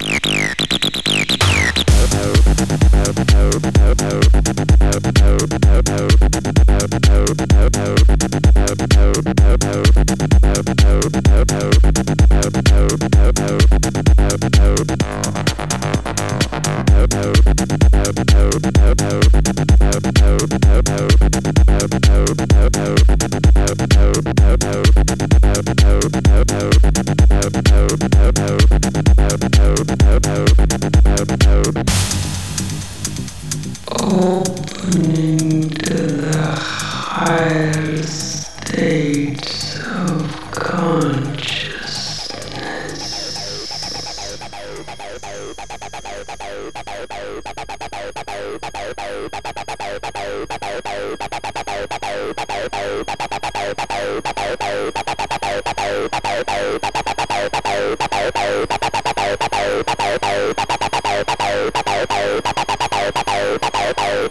Yeah. Thank opening to the higher states of consciousness. Bye.